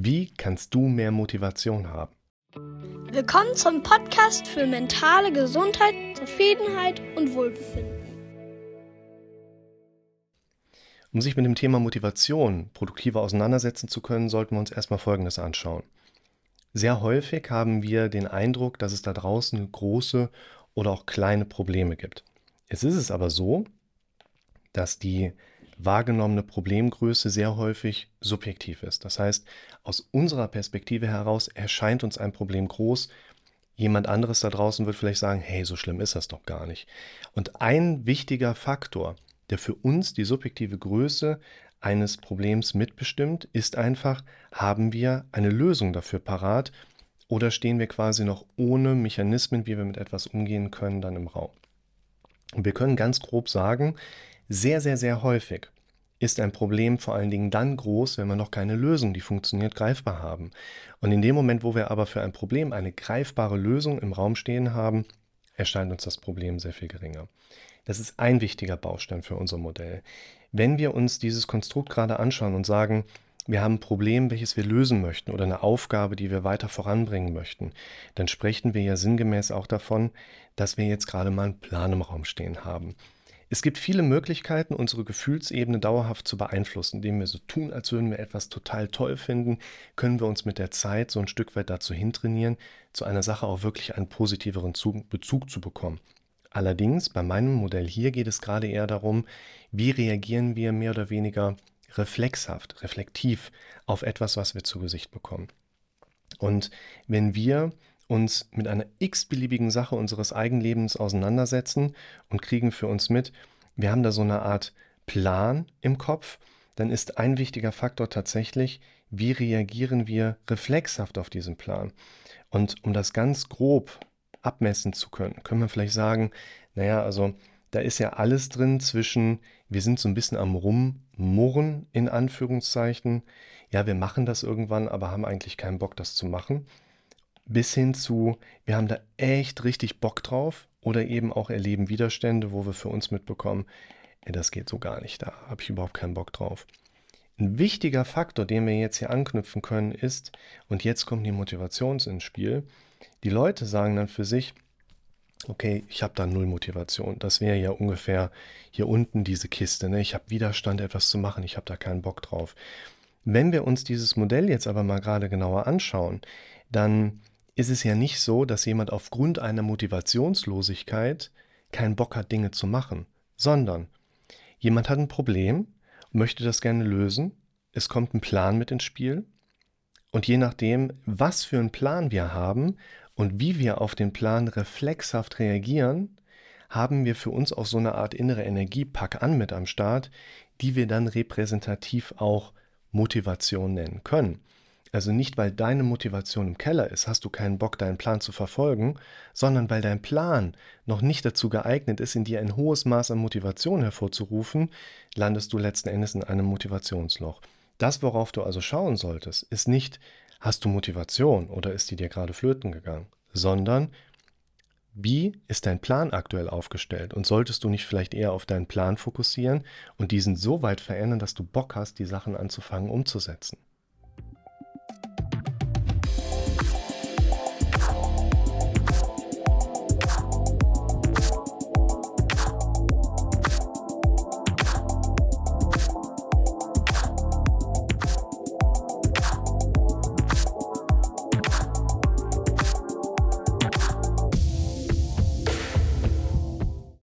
Wie kannst du mehr Motivation haben? Willkommen zum Podcast für mentale Gesundheit, Zufriedenheit und Wohlbefinden. Um sich mit dem Thema Motivation produktiver auseinandersetzen zu können, sollten wir uns erstmal Folgendes anschauen. Sehr häufig haben wir den Eindruck, dass es da draußen große oder auch kleine Probleme gibt. Es ist es aber so, dass die wahrgenommene Problemgröße sehr häufig subjektiv ist. Das heißt, aus unserer Perspektive heraus erscheint uns ein Problem groß. Jemand anderes da draußen wird vielleicht sagen, hey, so schlimm ist das doch gar nicht. Und ein wichtiger Faktor, der für uns die subjektive Größe eines Problems mitbestimmt, ist einfach, haben wir eine Lösung dafür parat oder stehen wir quasi noch ohne Mechanismen, wie wir mit etwas umgehen können, dann im Raum. Und wir können ganz grob sagen, sehr, sehr, sehr häufig ist ein Problem vor allen Dingen dann groß, wenn wir noch keine Lösung, die funktioniert, greifbar haben. Und in dem Moment, wo wir aber für ein Problem eine greifbare Lösung im Raum stehen haben, erscheint uns das Problem sehr viel geringer. Das ist ein wichtiger Baustein für unser Modell. Wenn wir uns dieses Konstrukt gerade anschauen und sagen, wir haben ein Problem, welches wir lösen möchten oder eine Aufgabe, die wir weiter voranbringen möchten, dann sprechen wir ja sinngemäß auch davon, dass wir jetzt gerade mal einen Plan im Raum stehen haben. Es gibt viele Möglichkeiten, unsere Gefühlsebene dauerhaft zu beeinflussen. Indem wir so tun, als würden wir etwas total toll finden, können wir uns mit der Zeit so ein Stück weit dazu hintrainieren, zu einer Sache auch wirklich einen positiveren Bezug zu bekommen. Allerdings, bei meinem Modell hier geht es gerade eher darum, wie reagieren wir mehr oder weniger reflexhaft, reflektiv auf etwas, was wir zu Gesicht bekommen. Und wenn wir uns mit einer x-beliebigen Sache unseres Eigenlebens auseinandersetzen und kriegen für uns mit, wir haben da so eine Art Plan im Kopf, dann ist ein wichtiger Faktor tatsächlich, wie reagieren wir reflexhaft auf diesen Plan. Und um das ganz grob abmessen zu können, können wir vielleicht sagen, naja, also da ist ja alles drin zwischen, wir sind so ein bisschen am Rummurren in Anführungszeichen, ja, wir machen das irgendwann, aber haben eigentlich keinen Bock, das zu machen bis hin zu, wir haben da echt richtig Bock drauf oder eben auch erleben Widerstände, wo wir für uns mitbekommen, ey, das geht so gar nicht, da habe ich überhaupt keinen Bock drauf. Ein wichtiger Faktor, den wir jetzt hier anknüpfen können, ist, und jetzt kommt die Motivation ins Spiel, die Leute sagen dann für sich, okay, ich habe da null Motivation. Das wäre ja ungefähr hier unten diese Kiste. Ne? Ich habe Widerstand, etwas zu machen, ich habe da keinen Bock drauf. Wenn wir uns dieses Modell jetzt aber mal gerade genauer anschauen, dann ist es ja nicht so, dass jemand aufgrund einer Motivationslosigkeit keinen Bock hat, Dinge zu machen, sondern jemand hat ein Problem, möchte das gerne lösen, es kommt ein Plan mit ins Spiel und je nachdem, was für einen Plan wir haben und wie wir auf den Plan reflexhaft reagieren, haben wir für uns auch so eine Art innere Energiepack an mit am Start, die wir dann repräsentativ auch Motivation nennen können. Also nicht, weil deine Motivation im Keller ist, hast du keinen Bock, deinen Plan zu verfolgen, sondern weil dein Plan noch nicht dazu geeignet ist, in dir ein hohes Maß an Motivation hervorzurufen, landest du letzten Endes in einem Motivationsloch. Das, worauf du also schauen solltest, ist nicht, hast du Motivation oder ist die dir gerade flöten gegangen, sondern wie ist dein Plan aktuell aufgestellt und solltest du nicht vielleicht eher auf deinen Plan fokussieren und diesen so weit verändern, dass du Bock hast, die Sachen anzufangen umzusetzen.